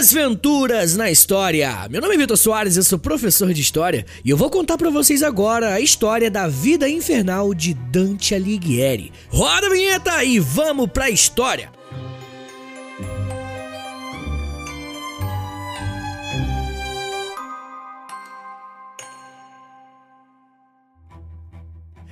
Desventuras na História. Meu nome é Vitor Soares, eu sou professor de História e eu vou contar para vocês agora a história da vida infernal de Dante Alighieri. Roda a vinheta e vamos pra história!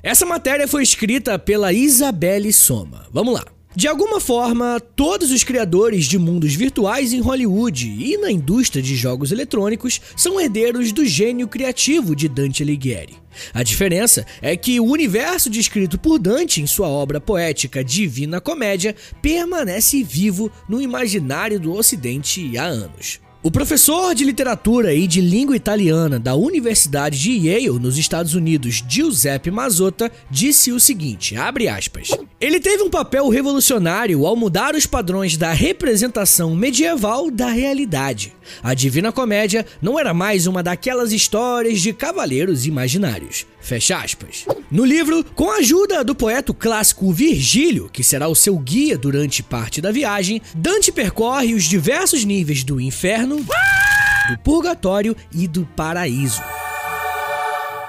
Essa matéria foi escrita pela Isabelle Soma. Vamos lá. De alguma forma, todos os criadores de mundos virtuais em Hollywood e na indústria de jogos eletrônicos são herdeiros do gênio criativo de Dante Alighieri. A diferença é que o universo descrito por Dante em sua obra poética Divina Comédia permanece vivo no imaginário do Ocidente há anos. O professor de literatura e de língua italiana da Universidade de Yale, nos Estados Unidos, Giuseppe Mazzotta, disse o seguinte, abre aspas, ele teve um papel revolucionário ao mudar os padrões da representação medieval da realidade. A Divina Comédia não era mais uma daquelas histórias de cavaleiros imaginários. Fecha aspas. No livro, com a ajuda do poeta clássico Virgílio, que será o seu guia durante parte da viagem, Dante percorre os diversos níveis do inferno, do purgatório e do paraíso.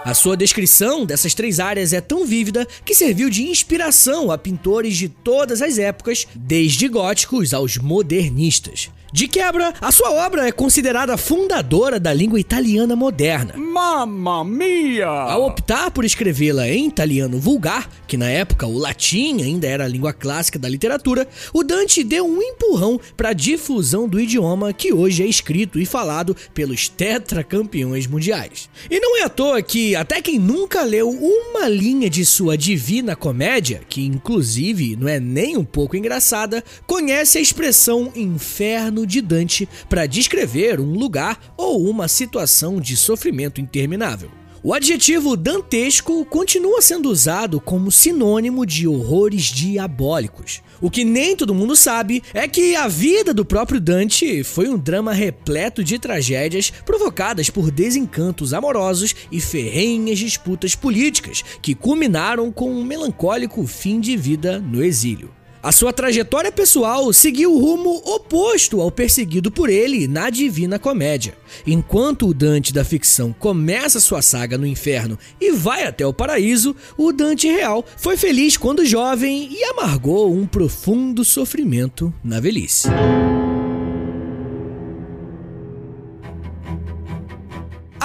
A sua descrição dessas três áreas é tão vívida que serviu de inspiração a pintores de todas as épocas, desde góticos aos modernistas. De quebra, a sua obra é considerada fundadora da língua italiana moderna. Mamma mia! Ao optar por escrevê-la em italiano vulgar, que na época o latim ainda era a língua clássica da literatura, o Dante deu um empurrão para a difusão do idioma que hoje é escrito e falado pelos tetracampeões mundiais. E não é à toa que até quem nunca leu uma linha de sua Divina Comédia, que inclusive não é nem um pouco engraçada, conhece a expressão inferno de Dante para descrever um lugar ou uma situação de sofrimento interminável. O adjetivo dantesco continua sendo usado como sinônimo de horrores diabólicos. O que nem todo mundo sabe é que a vida do próprio Dante foi um drama repleto de tragédias provocadas por desencantos amorosos e ferrenhas disputas políticas que culminaram com um melancólico fim de vida no exílio. A sua trajetória pessoal seguiu o rumo oposto ao perseguido por ele na Divina Comédia. Enquanto o Dante da ficção começa sua saga no inferno e vai até o paraíso, o Dante real foi feliz quando jovem e amargou um profundo sofrimento na velhice.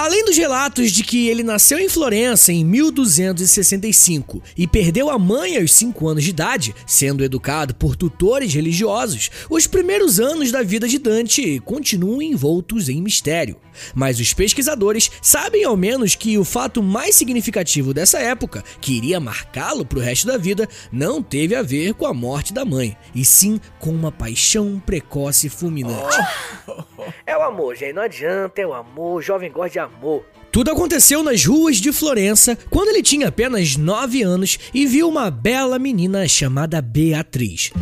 Além dos relatos de que ele nasceu em Florença em 1265 e perdeu a mãe aos 5 anos de idade, sendo educado por tutores religiosos, os primeiros anos da vida de Dante continuam envoltos em mistério. Mas os pesquisadores sabem ao menos que o fato mais significativo dessa época, que iria marcá-lo para o resto da vida, não teve a ver com a morte da mãe, e sim com uma paixão precoce e fulminante. É o amor, gente, não adianta, é o amor, o jovem gosta de amor. Tudo aconteceu nas ruas de Florença quando ele tinha apenas 9 anos e viu uma bela menina chamada Beatriz.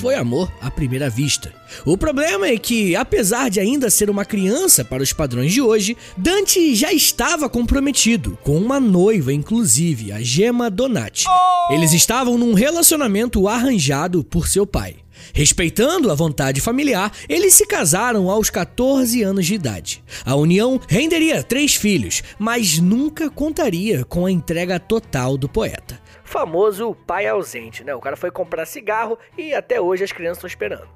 Foi amor à primeira vista. O problema é que, apesar de ainda ser uma criança para os padrões de hoje, Dante já estava comprometido, com uma noiva inclusive, a Gemma Donati. Eles estavam num relacionamento arranjado por seu pai. Respeitando a vontade familiar, eles se casaram aos 14 anos de idade. A união renderia três filhos, mas nunca contaria com a entrega total do poeta. Famoso pai ausente, né? O cara foi comprar cigarro e até hoje as crianças estão esperando.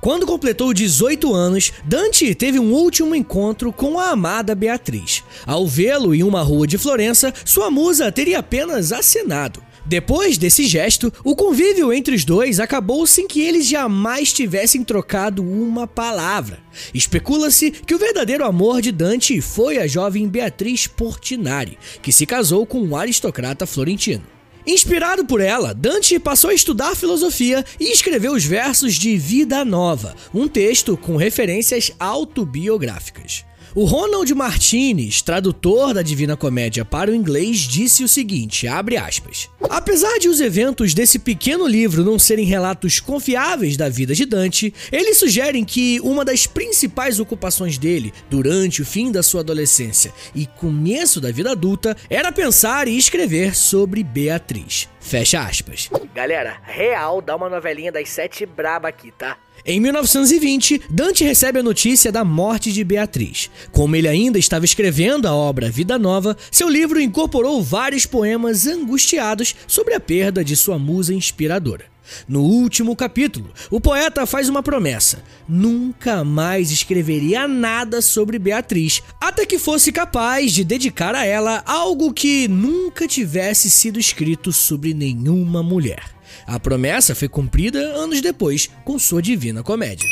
Quando completou 18 anos, Dante teve um último encontro com a amada Beatriz. Ao vê-lo em uma rua de Florença, sua musa teria apenas acenado. Depois desse gesto, o convívio entre os dois acabou sem que eles jamais tivessem trocado uma palavra. Especula-se que o verdadeiro amor de Dante foi a jovem Beatriz Portinari, que se casou com um aristocrata florentino. Inspirado por ela, Dante passou a estudar filosofia e escreveu os versos de Vida Nova, um texto com referências autobiográficas. O Ronald Martinez, tradutor da Divina Comédia para o inglês, disse o seguinte, abre aspas: Apesar de os eventos desse pequeno livro não serem relatos confiáveis da vida de Dante, eles sugerem que uma das principais ocupações dele durante o fim da sua adolescência e começo da vida adulta era pensar e escrever sobre Beatriz. Fecha aspas. Galera, real, dá uma novelinha das sete braba aqui, tá? Em 1920, Dante recebe a notícia da morte de Beatriz. Como ele ainda estava escrevendo a obra Vida Nova, seu livro incorporou vários poemas angustiados sobre a perda de sua musa inspiradora. No último capítulo, o poeta faz uma promessa: nunca mais escreveria nada sobre Beatriz, até que fosse capaz de dedicar a ela algo que nunca tivesse sido escrito sobre nenhuma mulher. A promessa foi cumprida anos depois com sua Divina Comédia.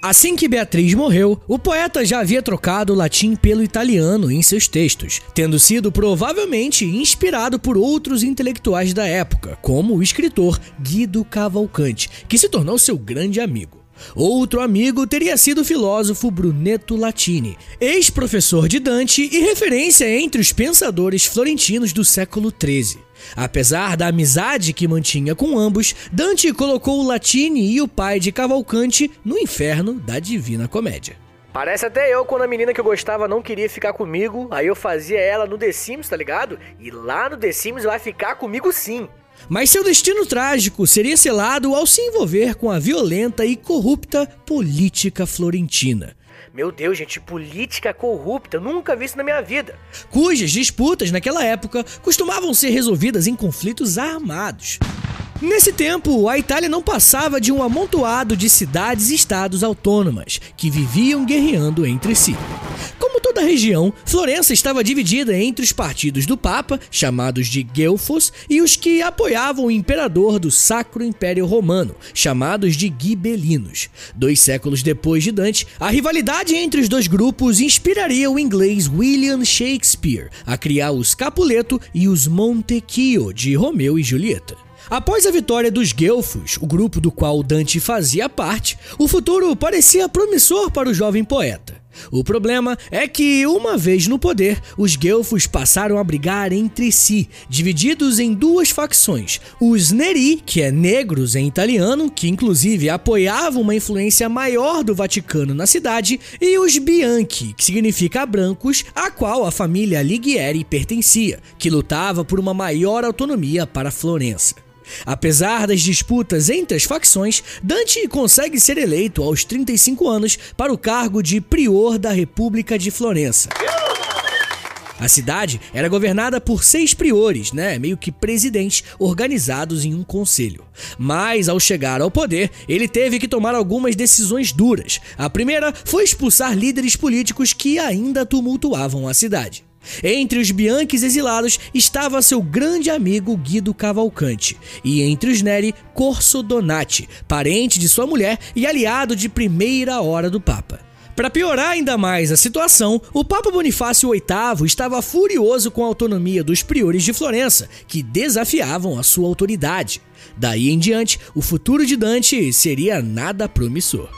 Assim que Beatriz morreu, o poeta já havia trocado o latim pelo italiano em seus textos, tendo sido provavelmente inspirado por outros intelectuais da época, como o escritor Guido Cavalcanti, que se tornou seu grande amigo. Outro amigo teria sido o filósofo Brunetto Latini, ex-professor de Dante e referência entre os pensadores florentinos do século XIII. Apesar da amizade que mantinha com ambos, Dante colocou o Latini e o pai de Cavalcante no inferno da Divina Comédia. Parece até eu quando a menina que eu gostava não queria ficar comigo, aí eu fazia ela no The Sims, tá ligado? E lá no The Sims vai ficar comigo sim. Mas seu destino trágico seria selado ao se envolver com a violenta e corrupta política florentina. Meu Deus, gente, política corrupta, eu nunca vi isso na minha vida. Cujas disputas naquela época costumavam ser resolvidas em conflitos armados. Nesse tempo, a Itália não passava de um amontoado de cidades e estados autônomas que viviam guerreando entre si. Como toda a região, Florença estava dividida entre os partidos do Papa, chamados de Guelfos, e os que apoiavam o imperador do Sacro Império Romano, chamados de Gibelinos. Dois séculos depois de Dante, a rivalidade entre os dois grupos inspiraria o inglês William Shakespeare a criar os Capuleto e os Montecchio de Romeu e Julieta. Após a vitória dos Guelfos, o grupo do qual Dante fazia parte, o futuro parecia promissor para o jovem poeta. O problema é que, uma vez no poder, os Guelfos passaram a brigar entre si, divididos em duas facções: os Neri, que é negros em italiano, que inclusive apoiavam uma influência maior do Vaticano na cidade, e os Bianchi, que significa brancos, a qual a família Alighieri pertencia, que lutava por uma maior autonomia para Florença. Apesar das disputas entre as facções, Dante consegue ser eleito aos 35 anos para o cargo de prior da República de Florença. A cidade era governada por seis priores, né, meio que presidentes, organizados em um conselho. Mas ao chegar ao poder, ele teve que tomar algumas decisões duras. A primeira foi expulsar líderes políticos que ainda tumultuavam a cidade. Entre os Bianchis exilados estava seu grande amigo Guido Cavalcante, e entre os Neri, Corso Donati, parente de sua mulher e aliado de primeira hora do Papa. Para piorar ainda mais a situação, o Papa Bonifácio VIII estava furioso com a autonomia dos priores de Florença, que desafiavam a sua autoridade. Daí em diante, o futuro de Dante seria nada promissor.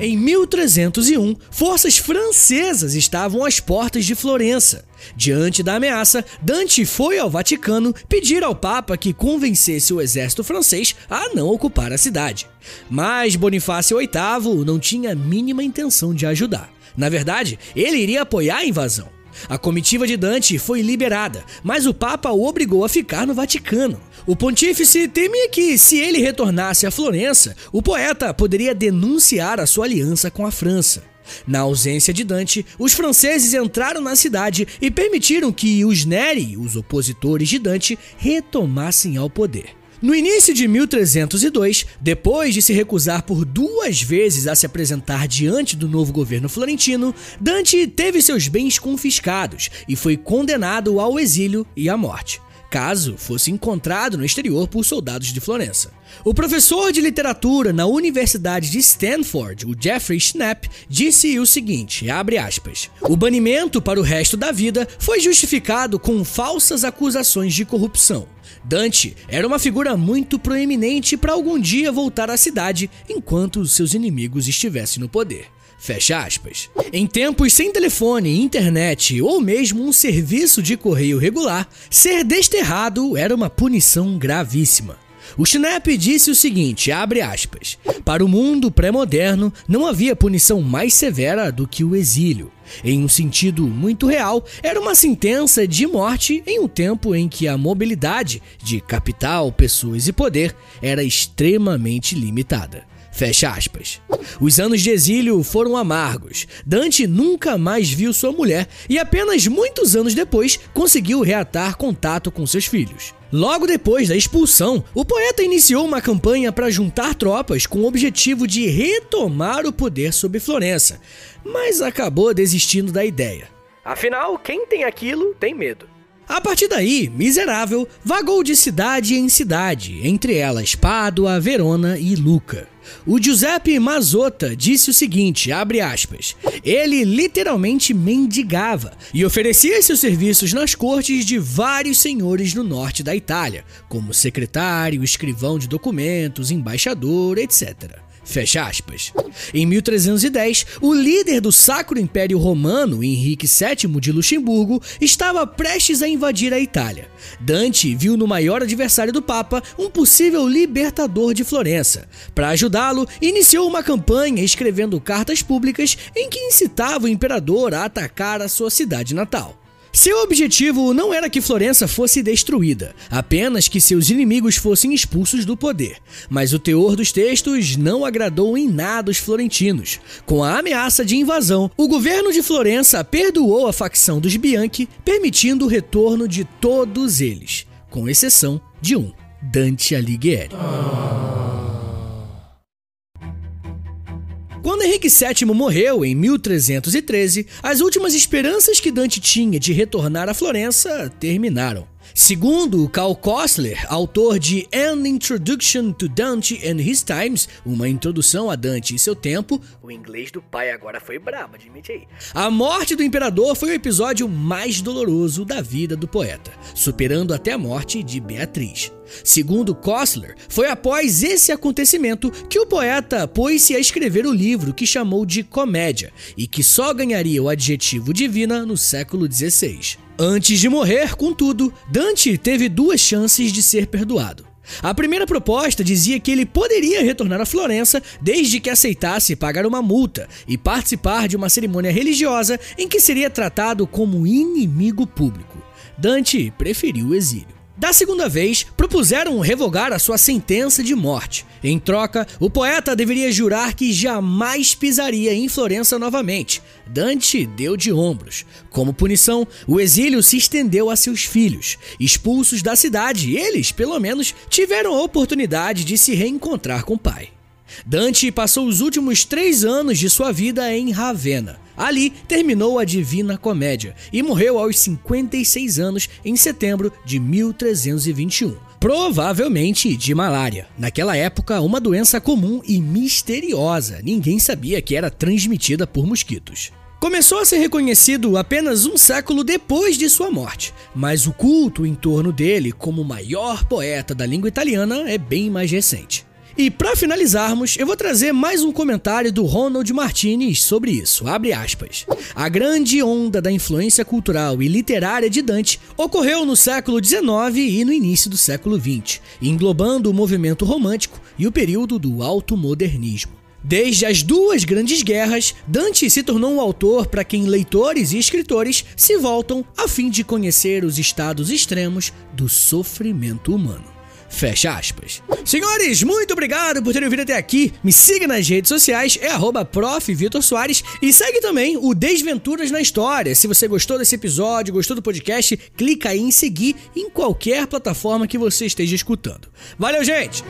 Em 1301, forças francesas estavam às portas de Florença. Diante da ameaça, Dante foi ao Vaticano pedir ao Papa que convencesse o exército francês a não ocupar a cidade. Mas Bonifácio VIII não tinha a mínima intenção de ajudar. Na verdade, ele iria apoiar a invasão. A comitiva de Dante foi liberada, mas o Papa o obrigou a ficar no Vaticano. O pontífice temia que, se ele retornasse a Florença, o poeta poderia denunciar a sua aliança com a França. Na ausência de Dante, os franceses entraram na cidade e permitiram que os Neri, os opositores de Dante, retomassem ao poder. No início de 1302, depois de se recusar por duas vezes a se apresentar diante do novo governo florentino, Dante teve seus bens confiscados e foi condenado ao exílio e à morte caso fosse encontrado no exterior por soldados de Florença. O professor de literatura na Universidade de Stanford, o Jeffrey Schnapp, disse o seguinte, aspas, O banimento para o resto da vida foi justificado com falsas acusações de corrupção. Dante era uma figura muito proeminente para algum dia voltar à cidade enquanto seus inimigos estivessem no poder. Fecha aspas. Em tempos sem telefone, internet ou mesmo um serviço de correio regular, ser desterrado era uma punição gravíssima. O Schnapp disse o seguinte, abre aspas, para o mundo pré-moderno não havia punição mais severa do que o exílio. Em um sentido muito real, era uma sentença de morte em um tempo em que a mobilidade de capital, pessoas e poder era extremamente limitada. Fecha aspas. Os anos de exílio foram amargos. Dante nunca mais viu sua mulher e apenas muitos anos depois conseguiu reatar contato com seus filhos. Logo depois da expulsão, o poeta iniciou uma campanha para juntar tropas com o objetivo de retomar o poder sobre Florença, mas acabou desistindo da ideia. Afinal, quem tem aquilo tem medo. A partir daí, Miserável vagou de cidade em cidade, entre elas Pádua, Verona e Luca. O Giuseppe Mazzotta disse o seguinte, abre aspas, ele literalmente mendigava e oferecia seus serviços nas cortes de vários senhores no norte da Itália, como secretário, escrivão de documentos, embaixador, etc. Fecha aspas. Em 1310, o líder do Sacro Império Romano, Henrique VII de Luxemburgo, estava prestes a invadir a Itália. Dante viu no maior adversário do Papa um possível libertador de Florença. Para ajudá-lo, iniciou uma campanha escrevendo cartas públicas em que incitava o imperador a atacar a sua cidade natal. Seu objetivo não era que Florença fosse destruída, apenas que seus inimigos fossem expulsos do poder. Mas o teor dos textos não agradou em nada os florentinos. Com a ameaça de invasão, o governo de Florença perdoou a facção dos Bianchi, permitindo o retorno de todos eles, com exceção de um, Dante Alighieri. Quando Henrique VII morreu em 1313, as últimas esperanças que Dante tinha de retornar a Florença terminaram. Segundo Karl Kostler, autor de An Introduction to Dante and His Times, uma introdução a Dante e seu tempo, o inglês do pai agora foi brabo, admite aí. A morte do imperador foi o episódio mais doloroso da vida do poeta, superando até a morte de Beatriz. Segundo Kostler, foi após esse acontecimento que o poeta pôs-se a escrever o livro que chamou de Comédia e que só ganharia o adjetivo divina no século XVI. Antes de morrer, contudo, Dante teve duas chances de ser perdoado. A primeira proposta dizia que ele poderia retornar a Florença desde que aceitasse pagar uma multa e participar de uma cerimônia religiosa em que seria tratado como inimigo público. Dante preferiu o exílio. Da segunda vez, propuseram revogar a sua sentença de morte. Em troca, o poeta deveria jurar que jamais pisaria em Florença novamente. Dante deu de ombros. Como punição, o exílio se estendeu a seus filhos. Expulsos da cidade, eles, pelo menos, tiveram a oportunidade de se reencontrar com o pai. Dante passou os últimos três anos de sua vida em Ravenna. Ali terminou a Divina Comédia e morreu aos 56 anos em setembro de 1321. Provavelmente de malária. Naquela época, uma doença comum e misteriosa. Ninguém sabia que era transmitida por mosquitos. Começou a ser reconhecido apenas um século depois de sua morte, mas o culto em torno dele como o maior poeta da língua italiana é bem mais recente. E para finalizarmos, eu vou trazer mais um comentário do Ronald Martinez sobre isso. Abre aspas. A grande onda da influência cultural e literária de Dante ocorreu no século XIX e no início do século XX, englobando o movimento romântico e o período do alto modernismo. Desde as duas grandes guerras, Dante se tornou um autor para quem leitores e escritores se voltam a fim de conhecer os estados extremos do sofrimento humano. Fecha aspas. Senhores, muito obrigado por terem vindo até aqui. Me siga nas redes sociais, é arroba e segue também o Desventuras na História. Se você gostou desse episódio, gostou do podcast, clica aí em seguir em qualquer plataforma que você esteja escutando. Valeu, gente!